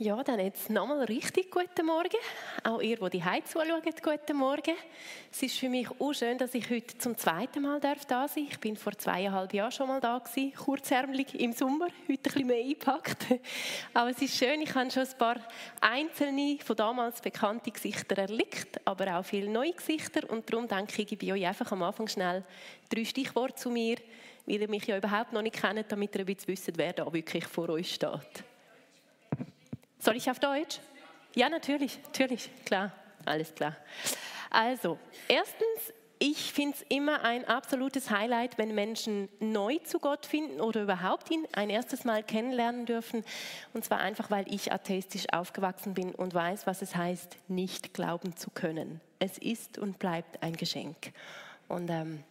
Ja, dann jetzt nochmal richtig guten Morgen. Auch ihr, die die Heiz zuschauen, guten Morgen. Es ist für mich auch schön, dass ich heute zum zweiten Mal da sein darf. Ich bin vor zweieinhalb Jahren schon mal da gewesen, kurzärmelig im Sommer, heute ein bisschen mehr eingepackt. Aber es ist schön, ich habe schon ein paar einzelne von damals bekannte Gesichter erlebt, aber auch viele neue Gesichter. Und darum denke ich, ich gebe euch einfach am Anfang schnell drei Stichworte zu mir, weil ihr mich ja überhaupt noch nicht kennt, damit ihr ein bisschen wisst, wer da wirklich vor euch steht. Soll ich auf Deutsch? Ja, natürlich, natürlich, klar, alles klar. Also, erstens, ich finde es immer ein absolutes Highlight, wenn Menschen neu zu Gott finden oder überhaupt ihn ein erstes Mal kennenlernen dürfen. Und zwar einfach, weil ich atheistisch aufgewachsen bin und weiß, was es heißt, nicht glauben zu können. Es ist und bleibt ein Geschenk. Und ähm,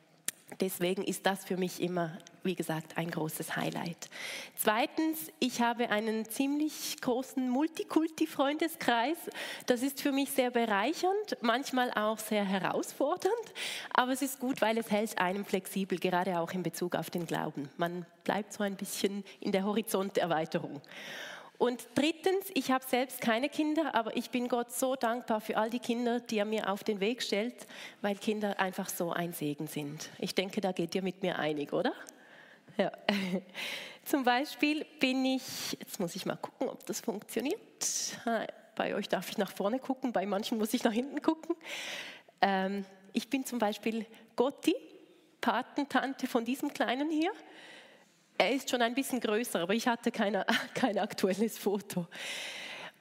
Deswegen ist das für mich immer, wie gesagt, ein großes Highlight. Zweitens, ich habe einen ziemlich großen Multikulti-Freundeskreis. Das ist für mich sehr bereichernd, manchmal auch sehr herausfordernd, aber es ist gut, weil es hält einem flexibel, gerade auch in Bezug auf den Glauben. Man bleibt so ein bisschen in der Horizonterweiterung. Und drittens, ich habe selbst keine Kinder, aber ich bin Gott so dankbar für all die Kinder, die er mir auf den Weg stellt, weil Kinder einfach so ein Segen sind. Ich denke, da geht ihr mit mir einig, oder? Ja. Zum Beispiel bin ich, jetzt muss ich mal gucken, ob das funktioniert. Bei euch darf ich nach vorne gucken, bei manchen muss ich nach hinten gucken. Ähm, ich bin zum Beispiel Gotti, Patentante von diesem Kleinen hier. Er ist schon ein bisschen größer, aber ich hatte keine, kein aktuelles Foto.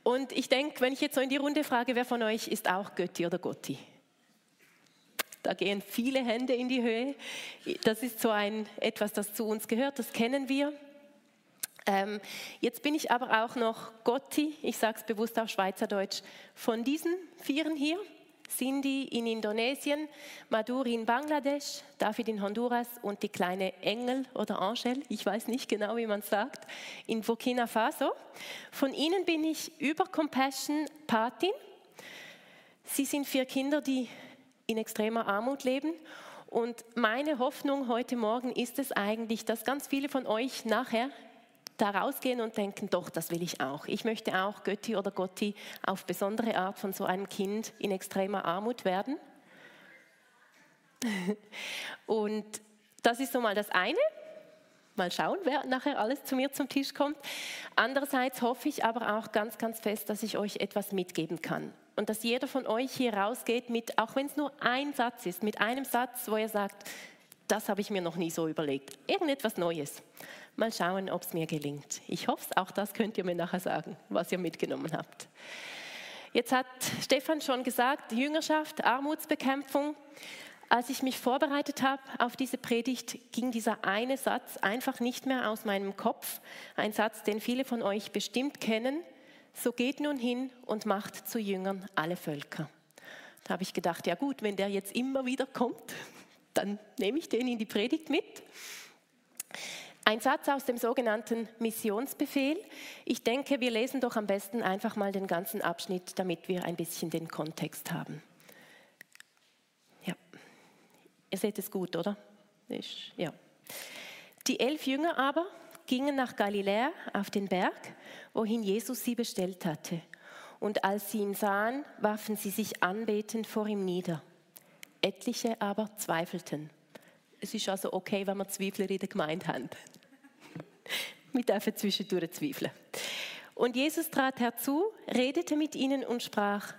Und ich denke, wenn ich jetzt so in die Runde frage, wer von euch ist auch Götti oder Gotti? Da gehen viele Hände in die Höhe. Das ist so ein etwas, das zu uns gehört, das kennen wir. Ähm, jetzt bin ich aber auch noch Gotti, ich sage es bewusst auf Schweizerdeutsch, von diesen Vieren hier. Cindy in Indonesien, Maduri in Bangladesch, David in Honduras und die kleine Engel oder Angel, ich weiß nicht genau, wie man sagt, in Burkina Faso. Von ihnen bin ich über Compassion Patin. Sie sind vier Kinder, die in extremer Armut leben. Und meine Hoffnung heute Morgen ist es eigentlich, dass ganz viele von euch nachher da rausgehen und denken, doch, das will ich auch. Ich möchte auch Götti oder Gotti auf besondere Art von so einem Kind in extremer Armut werden. Und das ist so mal das eine. Mal schauen, wer nachher alles zu mir zum Tisch kommt. Andererseits hoffe ich aber auch ganz, ganz fest, dass ich euch etwas mitgeben kann. Und dass jeder von euch hier rausgeht mit, auch wenn es nur ein Satz ist, mit einem Satz, wo ihr sagt, das habe ich mir noch nie so überlegt. Irgendetwas Neues. Mal schauen, ob es mir gelingt. Ich hoffe es, auch das könnt ihr mir nachher sagen, was ihr mitgenommen habt. Jetzt hat Stefan schon gesagt, Jüngerschaft, Armutsbekämpfung. Als ich mich vorbereitet habe auf diese Predigt, ging dieser eine Satz einfach nicht mehr aus meinem Kopf. Ein Satz, den viele von euch bestimmt kennen. So geht nun hin und macht zu Jüngern alle Völker. Da habe ich gedacht, ja gut, wenn der jetzt immer wieder kommt, dann nehme ich den in die Predigt mit. Ein Satz aus dem sogenannten Missionsbefehl. Ich denke, wir lesen doch am besten einfach mal den ganzen Abschnitt, damit wir ein bisschen den Kontext haben. Ja, ihr seht es gut, oder? Ich, ja. Die elf Jünger aber gingen nach Galiläa auf den Berg, wohin Jesus sie bestellt hatte. Und als sie ihn sahen, warfen sie sich anbetend vor ihm nieder. Etliche aber zweifelten. Es ist also okay, wenn wir Zweifler in der Gemeinde haben. Wir dürfen zwischendurch zweifeln. Und Jesus trat herzu, redete mit ihnen und sprach,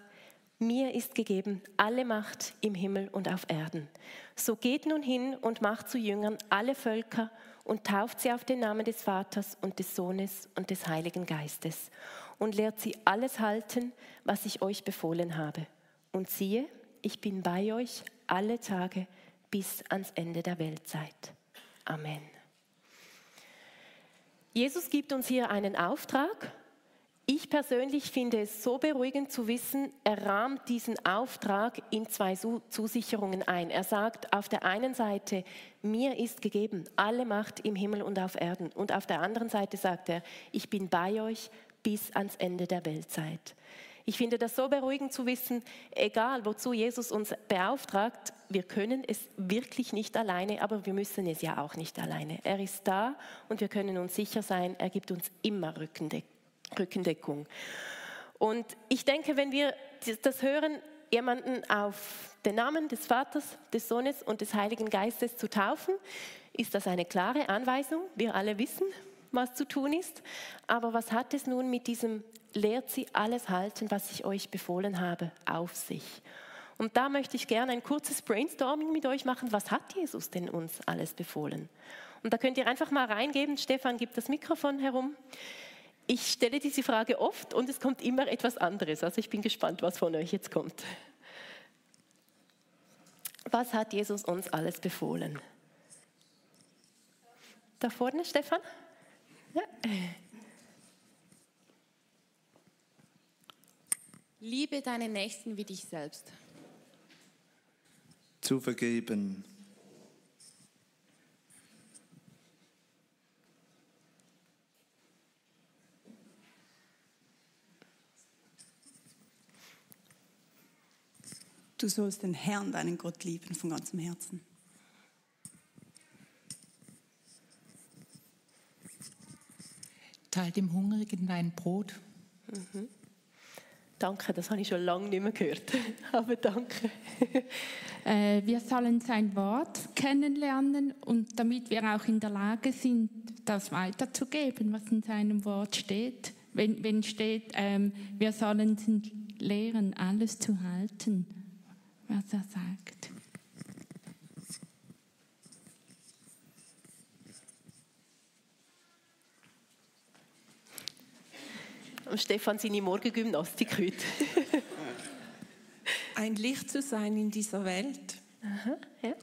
mir ist gegeben alle Macht im Himmel und auf Erden. So geht nun hin und macht zu Jüngern alle Völker und tauft sie auf den Namen des Vaters und des Sohnes und des Heiligen Geistes und lehrt sie alles halten, was ich euch befohlen habe. Und siehe, ich bin bei euch alle Tage bis ans Ende der Weltzeit. Amen. Jesus gibt uns hier einen Auftrag. Ich persönlich finde es so beruhigend zu wissen, er rahmt diesen Auftrag in zwei Zusicherungen ein. Er sagt auf der einen Seite, mir ist gegeben alle Macht im Himmel und auf Erden. Und auf der anderen Seite sagt er, ich bin bei euch bis ans Ende der Weltzeit. Ich finde das so beruhigend zu wissen, egal wozu Jesus uns beauftragt, wir können es wirklich nicht alleine, aber wir müssen es ja auch nicht alleine. Er ist da und wir können uns sicher sein, er gibt uns immer Rückendeckung. Und ich denke, wenn wir das hören, jemanden auf den Namen des Vaters, des Sohnes und des Heiligen Geistes zu taufen, ist das eine klare Anweisung. Wir alle wissen, was zu tun ist. Aber was hat es nun mit diesem lehrt sie alles halten, was ich euch befohlen habe, auf sich? Und da möchte ich gerne ein kurzes Brainstorming mit euch machen. Was hat Jesus denn uns alles befohlen? Und da könnt ihr einfach mal reingeben. Stefan gibt das Mikrofon herum. Ich stelle diese Frage oft und es kommt immer etwas anderes. Also ich bin gespannt, was von euch jetzt kommt. Was hat Jesus uns alles befohlen? Da vorne, Stefan? Ja. Liebe deinen Nächsten wie dich selbst. Zu vergeben. Du sollst den Herrn, deinen Gott lieben von ganzem Herzen. Teil dem Hungrigen dein Brot. Mhm. Danke, das habe ich schon lange nicht mehr gehört. Aber danke. Äh, wir sollen sein Wort kennenlernen und damit wir auch in der Lage sind, das weiterzugeben, was in seinem Wort steht. Wenn, wenn steht, ähm, wir sollen lehren, alles zu halten, was er sagt. Stefan seine Morgengymnastik heute. Ein Licht zu sein in dieser Welt. Aha, ja.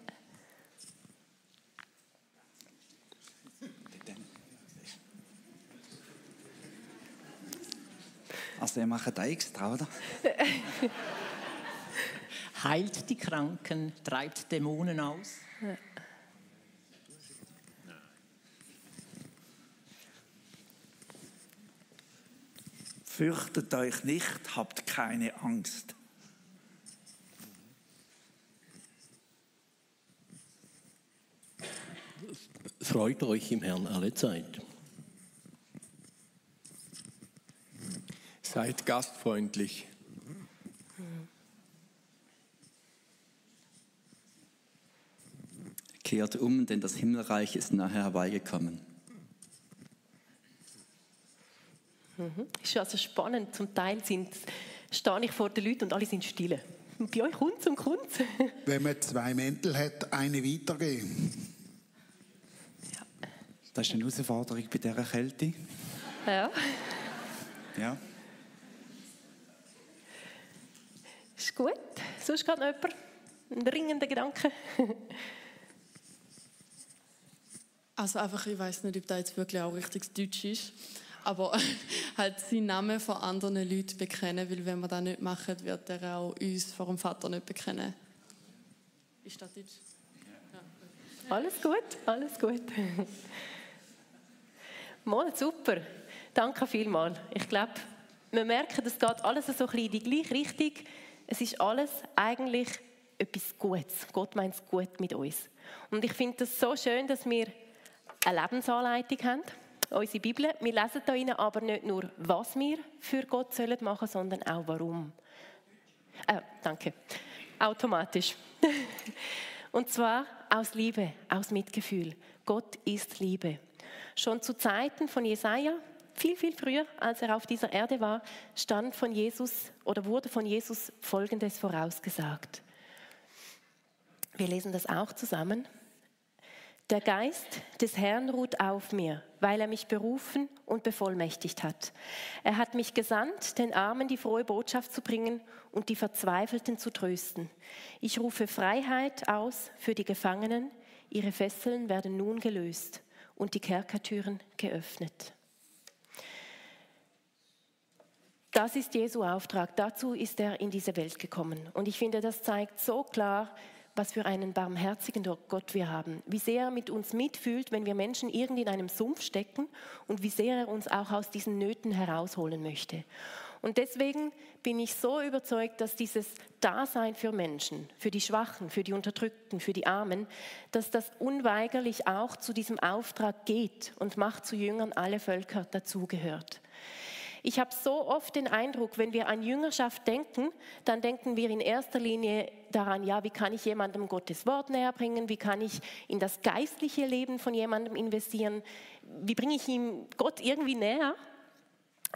Also ihr macht da extra, oder? Heilt die Kranken, treibt Dämonen aus. Ja. Fürchtet euch nicht, habt keine Angst. Freut euch im Herrn alle Zeit. Seid gastfreundlich. Kehrt um, denn das Himmelreich ist nachher herbeigekommen. Mhm. Ist also spannend. Zum Teil sind, stehe ich vor den Leuten und alle sind still. Und bei euch kommt es und kommt Wenn man zwei Mäntel hat, eine weitergeben. Ja. Das ist eine Herausforderung bei dieser Kälte. Ja. Ja. Ist gut. Sonst gerade noch jemand? Ein dringender Gedanke? also einfach, ich weiß nicht, ob das jetzt wirklich auch richtig Deutsch ist aber halt seinen Namen von anderen Leuten bekennen, weil wenn wir das nicht machen, wird er auch uns vor dem Vater nicht bekennen. Ist das Deutsch? Alles gut, alles gut. Mal super. Danke vielmals. Ich glaube, wir merken, es geht alles so ein in die gleiche Richtung. Es ist alles eigentlich etwas Gutes. Gott meint es gut mit uns. Und ich finde es so schön, dass wir eine Lebensanleitung haben unsere Bibel. Wir lesen da aber nicht nur, was wir für Gott sollen machen, sondern auch warum. Äh, danke. Automatisch. Und zwar aus Liebe, aus Mitgefühl. Gott ist Liebe. Schon zu Zeiten von Jesaja, viel, viel früher, als er auf dieser Erde war, stand von Jesus oder wurde von Jesus Folgendes vorausgesagt. Wir lesen das auch zusammen. Der Geist des Herrn ruht auf mir, weil er mich berufen und bevollmächtigt hat. Er hat mich gesandt, den Armen die frohe Botschaft zu bringen und die Verzweifelten zu trösten. Ich rufe Freiheit aus für die Gefangenen, ihre Fesseln werden nun gelöst und die Kerkertüren geöffnet. Das ist Jesu Auftrag. Dazu ist er in diese Welt gekommen. Und ich finde, das zeigt so klar, was für einen barmherzigen Gott wir haben, wie sehr er mit uns mitfühlt, wenn wir Menschen irgendwie in einem Sumpf stecken und wie sehr er uns auch aus diesen Nöten herausholen möchte. Und deswegen bin ich so überzeugt, dass dieses Dasein für Menschen, für die Schwachen, für die Unterdrückten, für die Armen, dass das unweigerlich auch zu diesem Auftrag geht und macht zu Jüngern alle Völker dazugehört. Ich habe so oft den Eindruck, wenn wir an Jüngerschaft denken, dann denken wir in erster Linie daran, ja, wie kann ich jemandem Gottes Wort näher bringen, wie kann ich in das geistliche Leben von jemandem investieren, wie bringe ich ihm Gott irgendwie näher.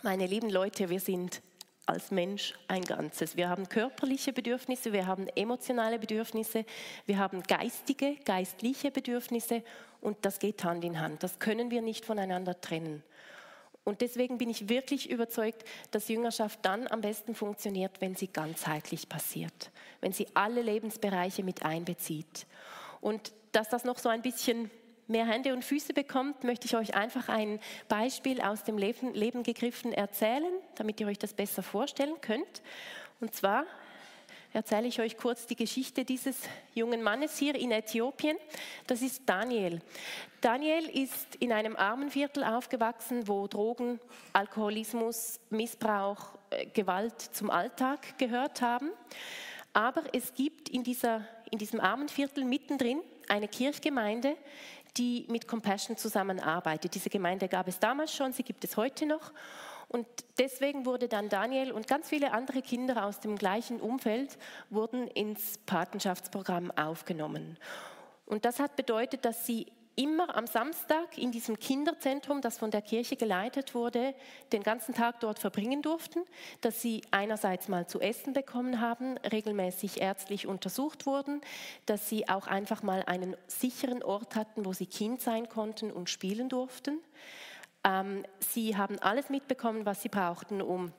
Meine lieben Leute, wir sind als Mensch ein Ganzes. Wir haben körperliche Bedürfnisse, wir haben emotionale Bedürfnisse, wir haben geistige, geistliche Bedürfnisse und das geht Hand in Hand. Das können wir nicht voneinander trennen. Und deswegen bin ich wirklich überzeugt, dass Jüngerschaft dann am besten funktioniert, wenn sie ganzheitlich passiert, wenn sie alle Lebensbereiche mit einbezieht. Und dass das noch so ein bisschen mehr Hände und Füße bekommt, möchte ich euch einfach ein Beispiel aus dem Leben, Leben gegriffen erzählen, damit ihr euch das besser vorstellen könnt. Und zwar erzähle ich euch kurz die Geschichte dieses jungen Mannes hier in Äthiopien. Das ist Daniel. Daniel ist in einem Armenviertel aufgewachsen, wo Drogen, Alkoholismus, Missbrauch, äh, Gewalt zum Alltag gehört haben. Aber es gibt in, dieser, in diesem Armenviertel mittendrin eine Kirchgemeinde, die mit Compassion zusammenarbeitet. Diese Gemeinde gab es damals schon, sie gibt es heute noch. Und deswegen wurde dann Daniel und ganz viele andere Kinder aus dem gleichen Umfeld wurden ins Patenschaftsprogramm aufgenommen. Und das hat bedeutet, dass sie immer am Samstag in diesem Kinderzentrum, das von der Kirche geleitet wurde, den ganzen Tag dort verbringen durften, dass sie einerseits mal zu essen bekommen haben, regelmäßig ärztlich untersucht wurden, dass sie auch einfach mal einen sicheren Ort hatten, wo sie Kind sein konnten und spielen durften. Ähm, sie haben alles mitbekommen, was sie brauchten, um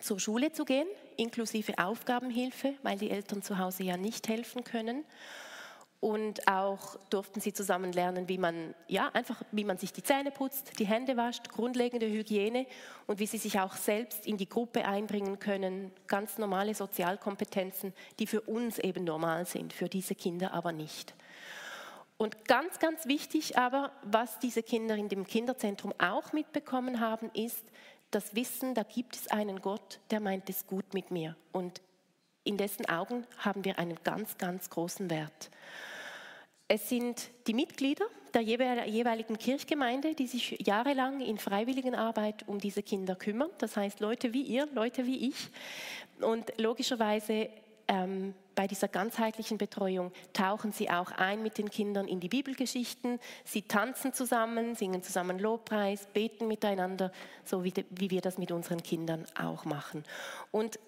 zur Schule zu gehen, inklusive Aufgabenhilfe, weil die Eltern zu Hause ja nicht helfen können. Und auch durften sie zusammen lernen, wie man, ja, einfach, wie man sich die Zähne putzt, die Hände wascht, grundlegende Hygiene und wie sie sich auch selbst in die Gruppe einbringen können. Ganz normale Sozialkompetenzen, die für uns eben normal sind, für diese Kinder aber nicht. Und ganz, ganz wichtig aber, was diese Kinder in dem Kinderzentrum auch mitbekommen haben, ist das Wissen, da gibt es einen Gott, der meint es gut mit mir. Und in dessen Augen haben wir einen ganz, ganz großen Wert. Es sind die Mitglieder der jeweiligen Kirchgemeinde, die sich jahrelang in Freiwilligenarbeit um diese Kinder kümmern. Das heißt Leute wie ihr, Leute wie ich. Und logischerweise ähm, bei dieser ganzheitlichen Betreuung tauchen sie auch ein mit den Kindern in die Bibelgeschichten. Sie tanzen zusammen, singen zusammen Lobpreis, beten miteinander, so wie, wie wir das mit unseren Kindern auch machen. Und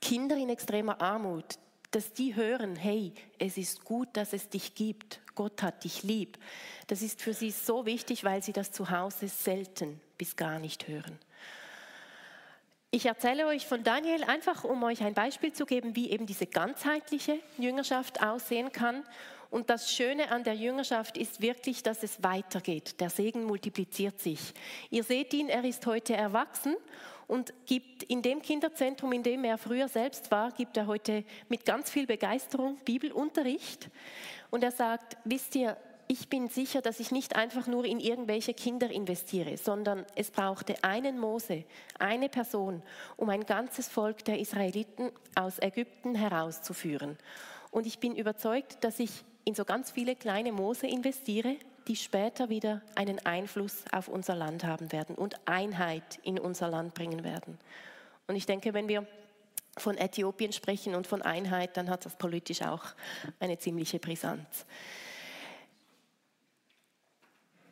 Kinder in extremer Armut, dass die hören, hey, es ist gut, dass es dich gibt, Gott hat dich lieb. Das ist für sie so wichtig, weil sie das zu Hause selten bis gar nicht hören. Ich erzähle euch von Daniel einfach, um euch ein Beispiel zu geben, wie eben diese ganzheitliche Jüngerschaft aussehen kann. Und das Schöne an der Jüngerschaft ist wirklich, dass es weitergeht. Der Segen multipliziert sich. Ihr seht ihn, er ist heute erwachsen und gibt in dem Kinderzentrum, in dem er früher selbst war, gibt er heute mit ganz viel Begeisterung Bibelunterricht. Und er sagt, wisst ihr, ich bin sicher, dass ich nicht einfach nur in irgendwelche Kinder investiere, sondern es brauchte einen Mose, eine Person, um ein ganzes Volk der Israeliten aus Ägypten herauszuführen. Und ich bin überzeugt, dass ich in so ganz viele kleine Mose investiere, die später wieder einen Einfluss auf unser Land haben werden und Einheit in unser Land bringen werden. Und ich denke, wenn wir von Äthiopien sprechen und von Einheit, dann hat das politisch auch eine ziemliche Brisanz.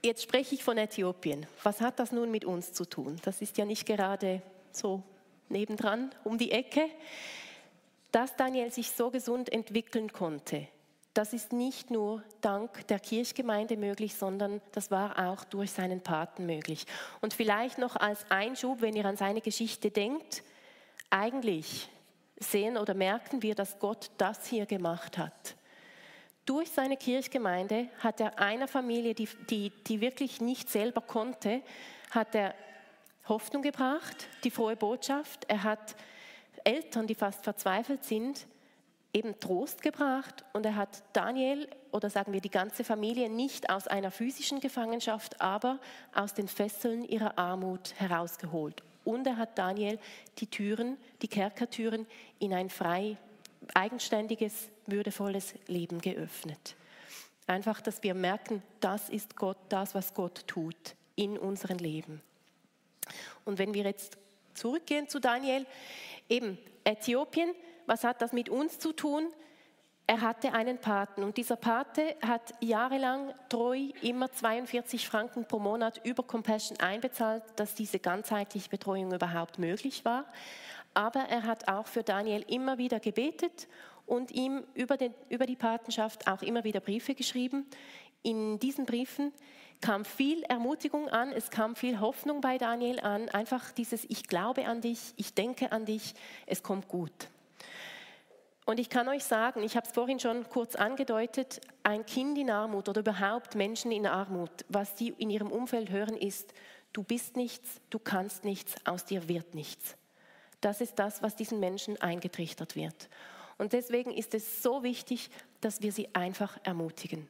Jetzt spreche ich von Äthiopien. Was hat das nun mit uns zu tun? Das ist ja nicht gerade so nebendran, um die Ecke. Dass Daniel sich so gesund entwickeln konnte, das ist nicht nur dank der Kirchgemeinde möglich, sondern das war auch durch seinen Paten möglich. Und vielleicht noch als Einschub, wenn ihr an seine Geschichte denkt, eigentlich sehen oder merken wir, dass Gott das hier gemacht hat durch seine Kirchgemeinde hat er einer Familie, die, die, die wirklich nicht selber konnte, hat er Hoffnung gebracht, die frohe Botschaft. Er hat Eltern, die fast verzweifelt sind, eben Trost gebracht und er hat Daniel oder sagen wir die ganze Familie nicht aus einer physischen Gefangenschaft, aber aus den Fesseln ihrer Armut herausgeholt. Und er hat Daniel die Türen, die Kerkertüren in ein frei eigenständiges, würdevolles Leben geöffnet. Einfach, dass wir merken, das ist Gott, das, was Gott tut in unserem Leben. Und wenn wir jetzt zurückgehen zu Daniel. Eben Äthiopien, was hat das mit uns zu tun? Er hatte einen Paten und dieser Pate hat jahrelang treu immer 42 Franken pro Monat über Compassion einbezahlt, dass diese ganzheitliche Betreuung überhaupt möglich war. Aber er hat auch für Daniel immer wieder gebetet und ihm über, den, über die Patenschaft auch immer wieder Briefe geschrieben. In diesen Briefen kam viel Ermutigung an, es kam viel Hoffnung bei Daniel an, einfach dieses Ich glaube an dich, ich denke an dich, es kommt gut. Und ich kann euch sagen, ich habe es vorhin schon kurz angedeutet, ein Kind in Armut oder überhaupt Menschen in Armut, was die in ihrem Umfeld hören, ist, du bist nichts, du kannst nichts, aus dir wird nichts. Das ist das, was diesen Menschen eingetrichtert wird. Und deswegen ist es so wichtig, dass wir sie einfach ermutigen.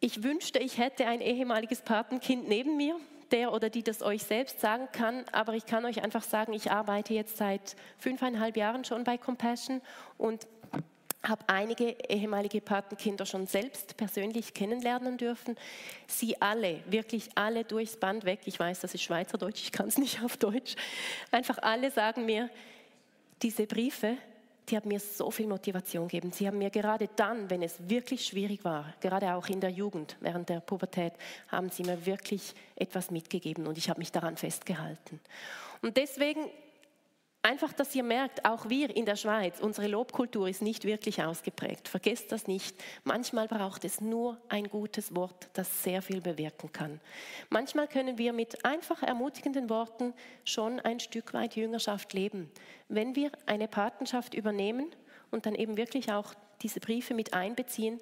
Ich wünschte, ich hätte ein ehemaliges Patenkind neben mir, der oder die das euch selbst sagen kann, aber ich kann euch einfach sagen, ich arbeite jetzt seit fünfeinhalb Jahren schon bei Compassion und habe einige ehemalige Patenkinder schon selbst persönlich kennenlernen dürfen. Sie alle, wirklich alle durchs Band weg. Ich weiß, das ist Schweizerdeutsch, ich kann es nicht auf Deutsch. Einfach alle sagen mir, diese Briefe, die haben mir so viel Motivation gegeben. Sie haben mir gerade dann, wenn es wirklich schwierig war, gerade auch in der Jugend, während der Pubertät, haben sie mir wirklich etwas mitgegeben und ich habe mich daran festgehalten. Und deswegen Einfach, dass ihr merkt, auch wir in der Schweiz, unsere Lobkultur ist nicht wirklich ausgeprägt. Vergesst das nicht. Manchmal braucht es nur ein gutes Wort, das sehr viel bewirken kann. Manchmal können wir mit einfach ermutigenden Worten schon ein Stück weit Jüngerschaft leben. Wenn wir eine Patenschaft übernehmen und dann eben wirklich auch diese Briefe mit einbeziehen,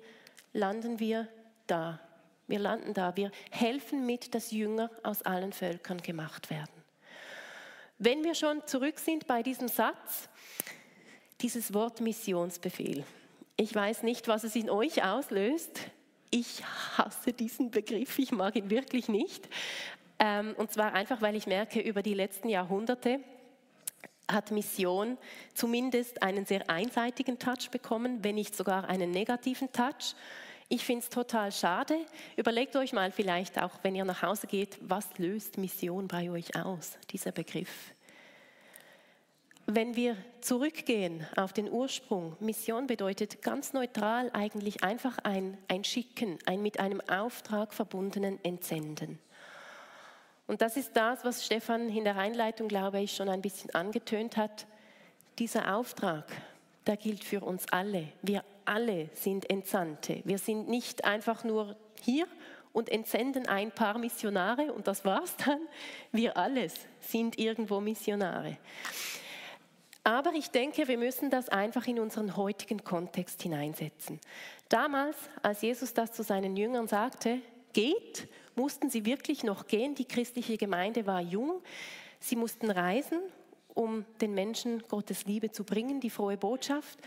landen wir da. Wir landen da. Wir helfen mit, dass Jünger aus allen Völkern gemacht werden. Wenn wir schon zurück sind bei diesem Satz, dieses Wort Missionsbefehl. Ich weiß nicht, was es in euch auslöst. Ich hasse diesen Begriff, ich mag ihn wirklich nicht. Ähm, und zwar einfach, weil ich merke, über die letzten Jahrhunderte hat Mission zumindest einen sehr einseitigen Touch bekommen, wenn nicht sogar einen negativen Touch. Ich finde es total schade. Überlegt euch mal vielleicht auch, wenn ihr nach Hause geht, was löst Mission bei euch aus, dieser Begriff. Wenn wir zurückgehen auf den Ursprung, Mission bedeutet ganz neutral eigentlich einfach ein, ein Schicken, ein mit einem Auftrag verbundenen Entsenden. Und das ist das, was Stefan in der Einleitung, glaube ich, schon ein bisschen angetönt hat. Dieser Auftrag, der gilt für uns alle. Wir alle sind Entsandte. Wir sind nicht einfach nur hier und entsenden ein paar Missionare und das war's dann. Wir alles sind irgendwo Missionare. Aber ich denke, wir müssen das einfach in unseren heutigen Kontext hineinsetzen. Damals, als Jesus das zu seinen Jüngern sagte, geht, mussten sie wirklich noch gehen. Die christliche Gemeinde war jung. Sie mussten reisen, um den Menschen Gottes Liebe zu bringen, die frohe Botschaft.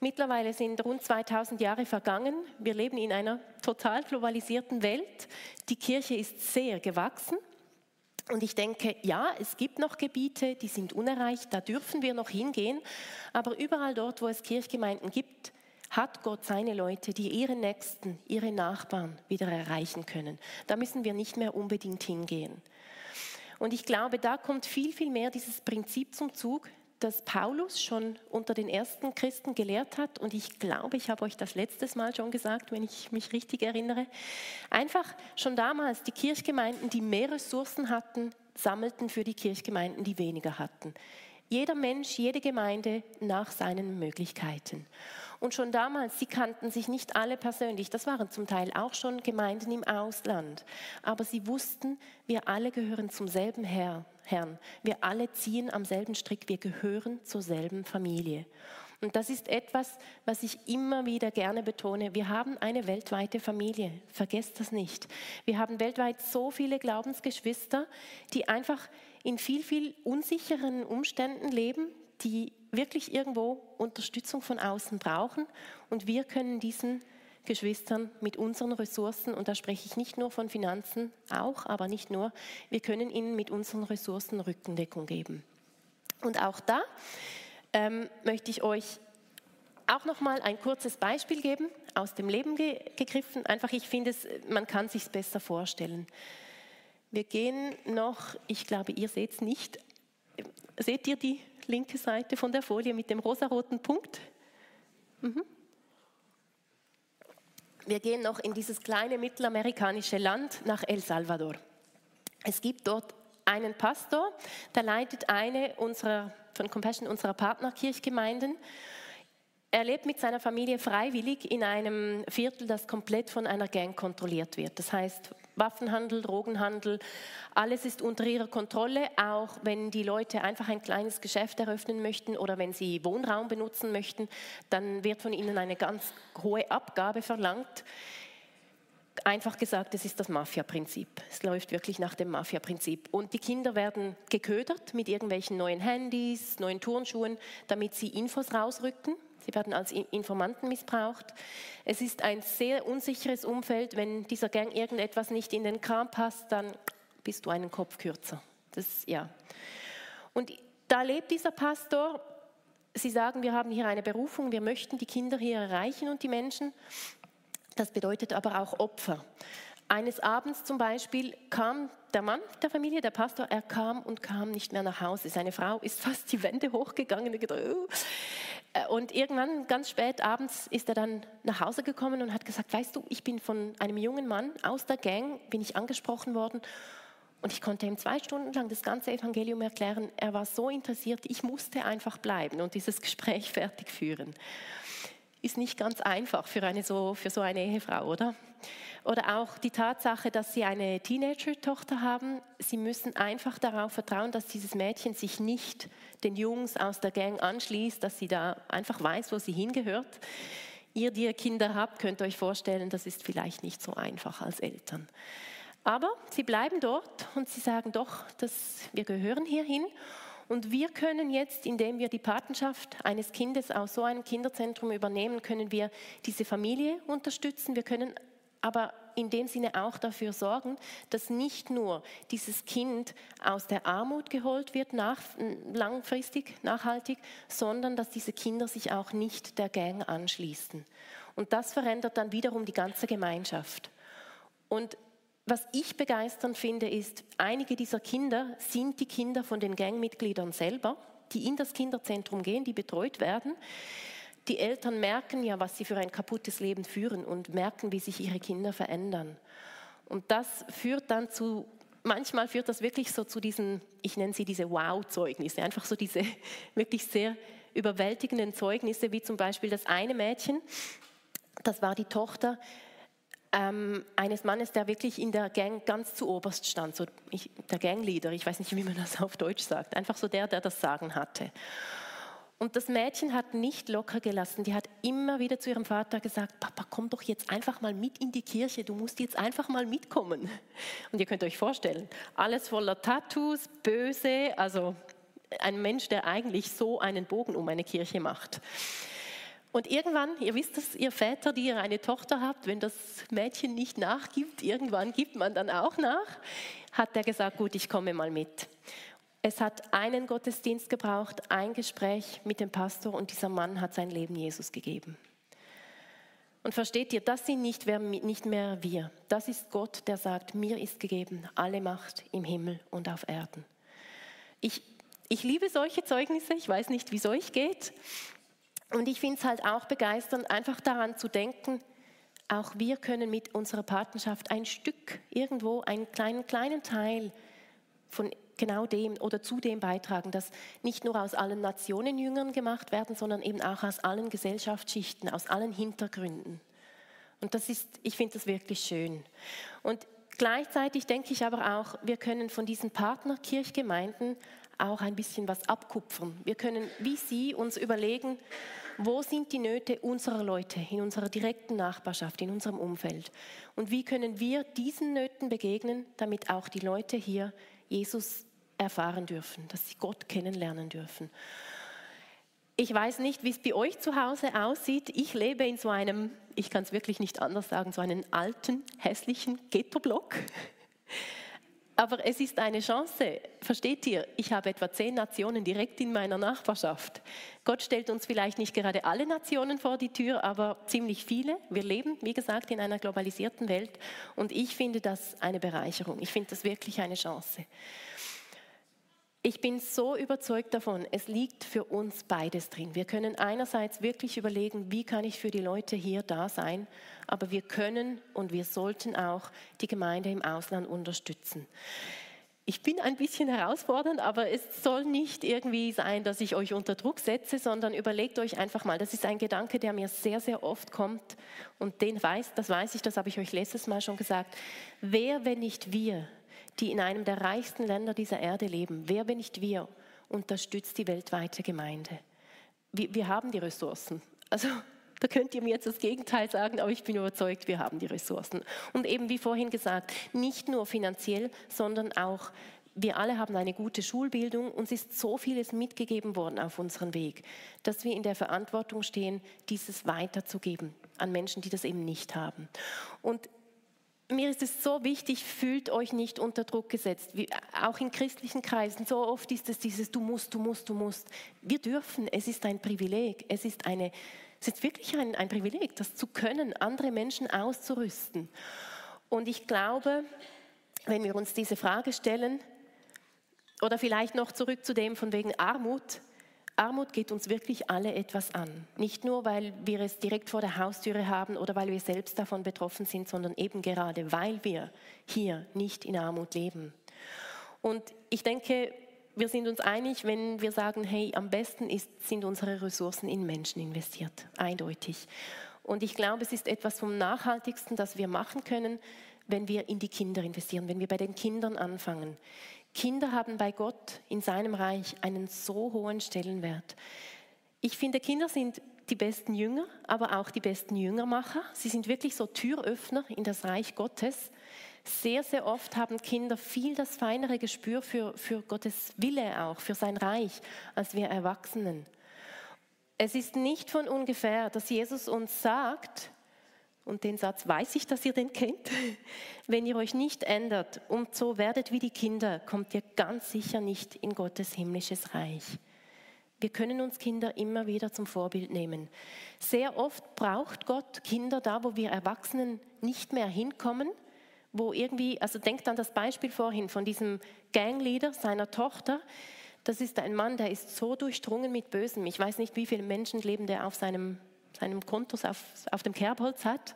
Mittlerweile sind rund 2000 Jahre vergangen. Wir leben in einer total globalisierten Welt. Die Kirche ist sehr gewachsen. Und ich denke, ja, es gibt noch Gebiete, die sind unerreicht, da dürfen wir noch hingehen. Aber überall dort, wo es Kirchgemeinden gibt, hat Gott seine Leute, die ihre Nächsten, ihre Nachbarn wieder erreichen können. Da müssen wir nicht mehr unbedingt hingehen. Und ich glaube, da kommt viel, viel mehr dieses Prinzip zum Zug, das Paulus schon unter den ersten Christen gelehrt hat. Und ich glaube, ich habe euch das letztes Mal schon gesagt, wenn ich mich richtig erinnere. Einfach schon damals die Kirchgemeinden, die mehr Ressourcen hatten, sammelten für die Kirchgemeinden, die weniger hatten. Jeder Mensch, jede Gemeinde nach seinen Möglichkeiten. Und schon damals, sie kannten sich nicht alle persönlich. Das waren zum Teil auch schon Gemeinden im Ausland. Aber sie wussten, wir alle gehören zum selben Herr, Herrn. Wir alle ziehen am selben Strick. Wir gehören zur selben Familie. Und das ist etwas, was ich immer wieder gerne betone. Wir haben eine weltweite Familie. Vergesst das nicht. Wir haben weltweit so viele Glaubensgeschwister, die einfach in viel, viel unsicheren Umständen leben, die wirklich irgendwo Unterstützung von außen brauchen. Und wir können diesen Geschwistern mit unseren Ressourcen, und da spreche ich nicht nur von Finanzen, auch, aber nicht nur, wir können ihnen mit unseren Ressourcen Rückendeckung geben. Und auch da ähm, möchte ich euch auch noch mal ein kurzes Beispiel geben, aus dem Leben ge gegriffen. Einfach, ich finde, es, man kann sich besser vorstellen. Wir gehen noch, ich glaube, ihr seht es nicht, seht ihr die linke Seite von der Folie mit dem rosaroten Punkt? Mhm. Wir gehen noch in dieses kleine mittelamerikanische Land nach El Salvador. Es gibt dort einen Pastor, der leitet eine unserer, von Compassion unserer Partnerkirchgemeinden. Er lebt mit seiner Familie freiwillig in einem Viertel, das komplett von einer Gang kontrolliert wird. Das heißt, Waffenhandel, Drogenhandel, alles ist unter ihrer Kontrolle, auch wenn die Leute einfach ein kleines Geschäft eröffnen möchten oder wenn sie Wohnraum benutzen möchten, dann wird von ihnen eine ganz hohe Abgabe verlangt. Einfach gesagt, es ist das Mafia-Prinzip. Es läuft wirklich nach dem Mafia-Prinzip. Und die Kinder werden geködert mit irgendwelchen neuen Handys, neuen Turnschuhen, damit sie Infos rausrücken. Sie werden als Informanten missbraucht. Es ist ein sehr unsicheres Umfeld. Wenn dieser Gang irgendetwas nicht in den Kram passt, dann bist du einen Kopf kürzer. Das, ja. Und da lebt dieser Pastor. Sie sagen, wir haben hier eine Berufung, wir möchten die Kinder hier erreichen und die Menschen. Das bedeutet aber auch Opfer. Eines Abends zum Beispiel kam der Mann der Familie, der Pastor, er kam und kam nicht mehr nach Hause. Seine Frau ist fast die Wände hochgegangen. Oh. Und irgendwann, ganz spät abends, ist er dann nach Hause gekommen und hat gesagt, weißt du, ich bin von einem jungen Mann aus der Gang, bin ich angesprochen worden und ich konnte ihm zwei Stunden lang das ganze Evangelium erklären. Er war so interessiert, ich musste einfach bleiben und dieses Gespräch fertig führen ist nicht ganz einfach für, eine so, für so eine Ehefrau, oder? Oder auch die Tatsache, dass sie eine Teenager-Tochter haben. Sie müssen einfach darauf vertrauen, dass dieses Mädchen sich nicht den Jungs aus der Gang anschließt, dass sie da einfach weiß, wo sie hingehört. Ihr, die ihr Kinder habt, könnt euch vorstellen, das ist vielleicht nicht so einfach als Eltern. Aber sie bleiben dort und sie sagen doch, dass wir gehören hierhin und wir können jetzt, indem wir die Patenschaft eines Kindes aus so einem Kinderzentrum übernehmen, können wir diese Familie unterstützen. Wir können aber in dem Sinne auch dafür sorgen, dass nicht nur dieses Kind aus der Armut geholt wird, nach, langfristig, nachhaltig, sondern dass diese Kinder sich auch nicht der Gang anschließen. Und das verändert dann wiederum die ganze Gemeinschaft. Und was ich begeisternd finde, ist, einige dieser Kinder sind die Kinder von den Gangmitgliedern selber, die in das Kinderzentrum gehen, die betreut werden. Die Eltern merken ja, was sie für ein kaputtes Leben führen und merken, wie sich ihre Kinder verändern. Und das führt dann zu, manchmal führt das wirklich so zu diesen, ich nenne sie diese Wow-Zeugnisse, einfach so diese wirklich sehr überwältigenden Zeugnisse, wie zum Beispiel das eine Mädchen, das war die Tochter ähm, eines Mannes, der wirklich in der Gang ganz zu oberst stand, so ich, der Gangleader, ich weiß nicht, wie man das auf Deutsch sagt, einfach so der, der das Sagen hatte. Und das Mädchen hat nicht locker gelassen. Die hat immer wieder zu ihrem Vater gesagt, Papa, komm doch jetzt einfach mal mit in die Kirche. Du musst jetzt einfach mal mitkommen. Und ihr könnt euch vorstellen, alles voller Tattoos, böse, also ein Mensch, der eigentlich so einen Bogen um eine Kirche macht. Und irgendwann, ihr wisst es, ihr Väter, die ihr eine Tochter habt, wenn das Mädchen nicht nachgibt, irgendwann gibt man dann auch nach, hat er gesagt, gut, ich komme mal mit. Es hat einen Gottesdienst gebraucht, ein Gespräch mit dem Pastor und dieser Mann hat sein Leben Jesus gegeben. Und versteht ihr, das sind nicht nicht mehr wir. Das ist Gott, der sagt, mir ist gegeben alle Macht im Himmel und auf Erden. Ich, ich liebe solche Zeugnisse, ich weiß nicht, wie es euch geht. Und ich finde es halt auch begeisternd, einfach daran zu denken, auch wir können mit unserer Partnerschaft ein Stück irgendwo, einen kleinen, kleinen Teil von genau dem oder zu dem beitragen, dass nicht nur aus allen Nationen Jüngern gemacht werden, sondern eben auch aus allen Gesellschaftsschichten, aus allen Hintergründen. Und das ist, ich finde das wirklich schön. Und gleichzeitig denke ich aber auch, wir können von diesen Partnerkirchgemeinden auch ein bisschen was abkupfern. Wir können, wie Sie, uns überlegen, wo sind die Nöte unserer Leute in unserer direkten Nachbarschaft, in unserem Umfeld? Und wie können wir diesen Nöten begegnen, damit auch die Leute hier Jesus erfahren dürfen, dass sie Gott kennenlernen dürfen? Ich weiß nicht, wie es bei euch zu Hause aussieht. Ich lebe in so einem, ich kann es wirklich nicht anders sagen, so einen alten, hässlichen Ghettoblock. Aber es ist eine Chance. Versteht ihr? Ich habe etwa zehn Nationen direkt in meiner Nachbarschaft. Gott stellt uns vielleicht nicht gerade alle Nationen vor die Tür, aber ziemlich viele. Wir leben, wie gesagt, in einer globalisierten Welt und ich finde das eine Bereicherung. Ich finde das wirklich eine Chance. Ich bin so überzeugt davon, es liegt für uns beides drin. Wir können einerseits wirklich überlegen, wie kann ich für die Leute hier da sein, aber wir können und wir sollten auch die Gemeinde im Ausland unterstützen. Ich bin ein bisschen herausfordernd, aber es soll nicht irgendwie sein, dass ich euch unter Druck setze, sondern überlegt euch einfach mal, das ist ein Gedanke, der mir sehr, sehr oft kommt und den weiß, das weiß ich, das habe ich euch letztes Mal schon gesagt. Wer, wenn nicht wir, die in einem der reichsten Länder dieser Erde leben, wer, wenn nicht wir, unterstützt die weltweite Gemeinde? Wir, wir haben die Ressourcen. Also da könnt ihr mir jetzt das Gegenteil sagen, aber ich bin überzeugt, wir haben die Ressourcen. Und eben wie vorhin gesagt, nicht nur finanziell, sondern auch wir alle haben eine gute Schulbildung. Uns ist so vieles mitgegeben worden auf unseren Weg, dass wir in der Verantwortung stehen, dieses weiterzugeben an Menschen, die das eben nicht haben. Und mir ist es so wichtig, fühlt euch nicht unter Druck gesetzt. Wie, auch in christlichen Kreisen, so oft ist es dieses Du musst, du musst, du musst. Wir dürfen, es ist ein Privileg, es ist, eine, es ist wirklich ein, ein Privileg, das zu können, andere Menschen auszurüsten. Und ich glaube, wenn wir uns diese Frage stellen, oder vielleicht noch zurück zu dem von wegen Armut, Armut geht uns wirklich alle etwas an. Nicht nur, weil wir es direkt vor der Haustüre haben oder weil wir selbst davon betroffen sind, sondern eben gerade, weil wir hier nicht in Armut leben. Und ich denke, wir sind uns einig, wenn wir sagen, hey, am besten ist, sind unsere Ressourcen in Menschen investiert. Eindeutig. Und ich glaube, es ist etwas vom Nachhaltigsten, das wir machen können, wenn wir in die Kinder investieren, wenn wir bei den Kindern anfangen. Kinder haben bei Gott in seinem Reich einen so hohen Stellenwert. Ich finde, Kinder sind die besten Jünger, aber auch die besten Jüngermacher. Sie sind wirklich so Türöffner in das Reich Gottes. Sehr, sehr oft haben Kinder viel das feinere Gespür für, für Gottes Wille auch, für sein Reich, als wir Erwachsenen. Es ist nicht von ungefähr, dass Jesus uns sagt, und den Satz weiß ich, dass ihr den kennt. Wenn ihr euch nicht ändert und so werdet wie die Kinder, kommt ihr ganz sicher nicht in Gottes himmlisches Reich. Wir können uns Kinder immer wieder zum Vorbild nehmen. Sehr oft braucht Gott Kinder da, wo wir Erwachsenen nicht mehr hinkommen, wo irgendwie, also denkt an das Beispiel vorhin von diesem Gangleader seiner Tochter. Das ist ein Mann, der ist so durchdrungen mit Bösem. Ich weiß nicht, wie viele Menschenleben der auf seinem seinem Kontos auf, auf dem Kerbholz hat.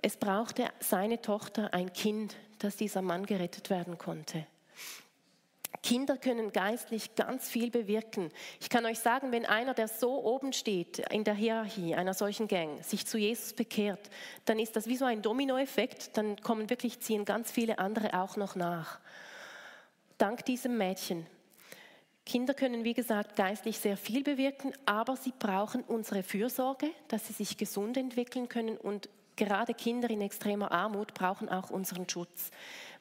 Es brauchte seine Tochter ein Kind, dass dieser Mann gerettet werden konnte. Kinder können geistlich ganz viel bewirken. Ich kann euch sagen, wenn einer, der so oben steht in der Hierarchie einer solchen Gang, sich zu Jesus bekehrt, dann ist das wie so ein Dominoeffekt. Dann kommen wirklich, ziehen ganz viele andere auch noch nach. Dank diesem Mädchen Kinder können, wie gesagt, geistlich sehr viel bewirken, aber sie brauchen unsere Fürsorge, dass sie sich gesund entwickeln können und gerade Kinder in extremer Armut brauchen auch unseren Schutz,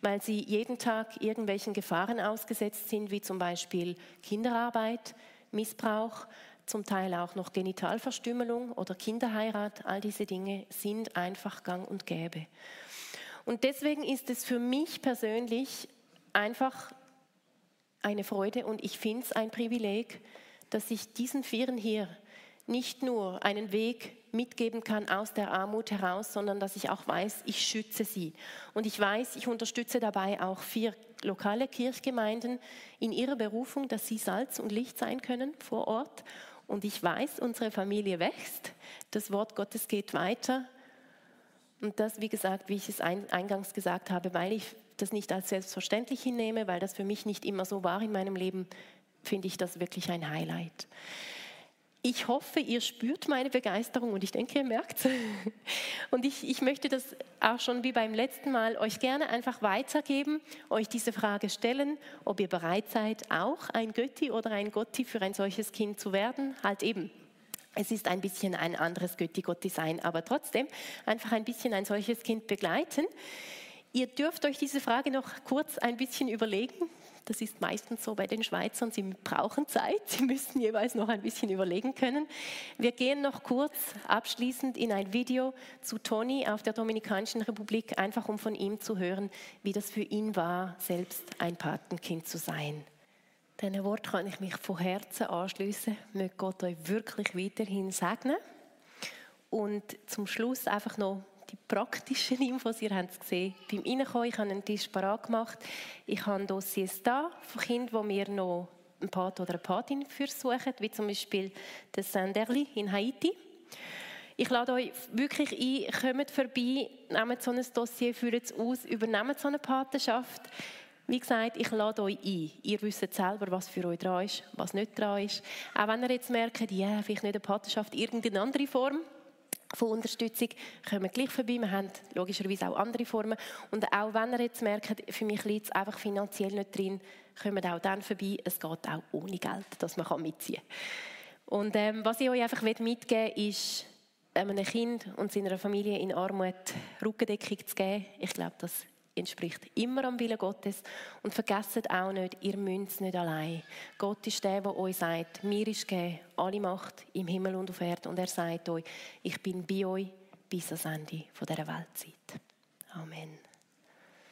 weil sie jeden Tag irgendwelchen Gefahren ausgesetzt sind, wie zum Beispiel Kinderarbeit, Missbrauch, zum Teil auch noch Genitalverstümmelung oder Kinderheirat. All diese Dinge sind einfach gang und gäbe. Und deswegen ist es für mich persönlich einfach eine Freude und ich finde es ein Privileg, dass ich diesen Vieren hier nicht nur einen Weg mitgeben kann aus der Armut heraus, sondern dass ich auch weiß, ich schütze sie. Und ich weiß, ich unterstütze dabei auch vier lokale Kirchgemeinden in ihrer Berufung, dass sie Salz und Licht sein können vor Ort. Und ich weiß, unsere Familie wächst, das Wort Gottes geht weiter. Und das, wie gesagt, wie ich es eingangs gesagt habe, weil ich das nicht als selbstverständlich hinnehme, weil das für mich nicht immer so war in meinem Leben, finde ich das wirklich ein Highlight. Ich hoffe, ihr spürt meine Begeisterung und ich denke, ihr merkt es. Und ich, ich möchte das auch schon wie beim letzten Mal euch gerne einfach weitergeben, euch diese Frage stellen, ob ihr bereit seid, auch ein Götti oder ein Gotti für ein solches Kind zu werden. Halt eben, es ist ein bisschen ein anderes Götti-Gotti-Sein, aber trotzdem einfach ein bisschen ein solches Kind begleiten. Ihr dürft euch diese Frage noch kurz ein bisschen überlegen. Das ist meistens so bei den Schweizern, sie brauchen Zeit, sie müssen jeweils noch ein bisschen überlegen können. Wir gehen noch kurz abschließend in ein Video zu Toni auf der Dominikanischen Republik, einfach um von ihm zu hören, wie das für ihn war, selbst ein Patenkind zu sein. Diesen Wort kann ich mich von Herzen anschließen. Möge Gott euch wirklich weiterhin segnen. Und zum Schluss einfach noch die praktischen Infos. Ihr habt es gesehen beim Reinkommen. Ich habe einen Tisch parat gemacht. Ich habe Dossiers da von Kindern, die mir noch einen Pat oder eine Patin für suchen, wie zum Beispiel das Sanderli in Haiti. Ich lade euch wirklich ein, kommt vorbei, nehmt so ein Dossier, führt es aus, übernehmt so eine Patenschaft. Wie gesagt, ich lade euch ein. Ihr wisst selber, was für euch dran ist, was nicht dran ist. Auch wenn ihr jetzt merkt, ja, vielleicht nicht eine Patenschaft, irgendeine andere Form von Unterstützung, kommen gleich vorbei. Wir haben logischerweise auch andere Formen. Und auch wenn ihr jetzt merkt, für mich liegt es einfach finanziell nicht drin, kommt auch dann vorbei. Es geht auch ohne Geld, dass man mitziehen kann. Und ähm, was ich euch einfach mitgeben will, ist, einem Kind und seiner Familie in Armut Rückendeckung zu geben. Ich glaube, das entspricht immer am Willen Gottes. Und vergesst auch nicht, ihr müsst es nicht allein. Gott ist der, der euch sagt, mir ist gegeben alle Macht im Himmel und auf Erden. Und er sagt euch, ich bin bei euch bis ans Ende dieser Weltzeit. Amen.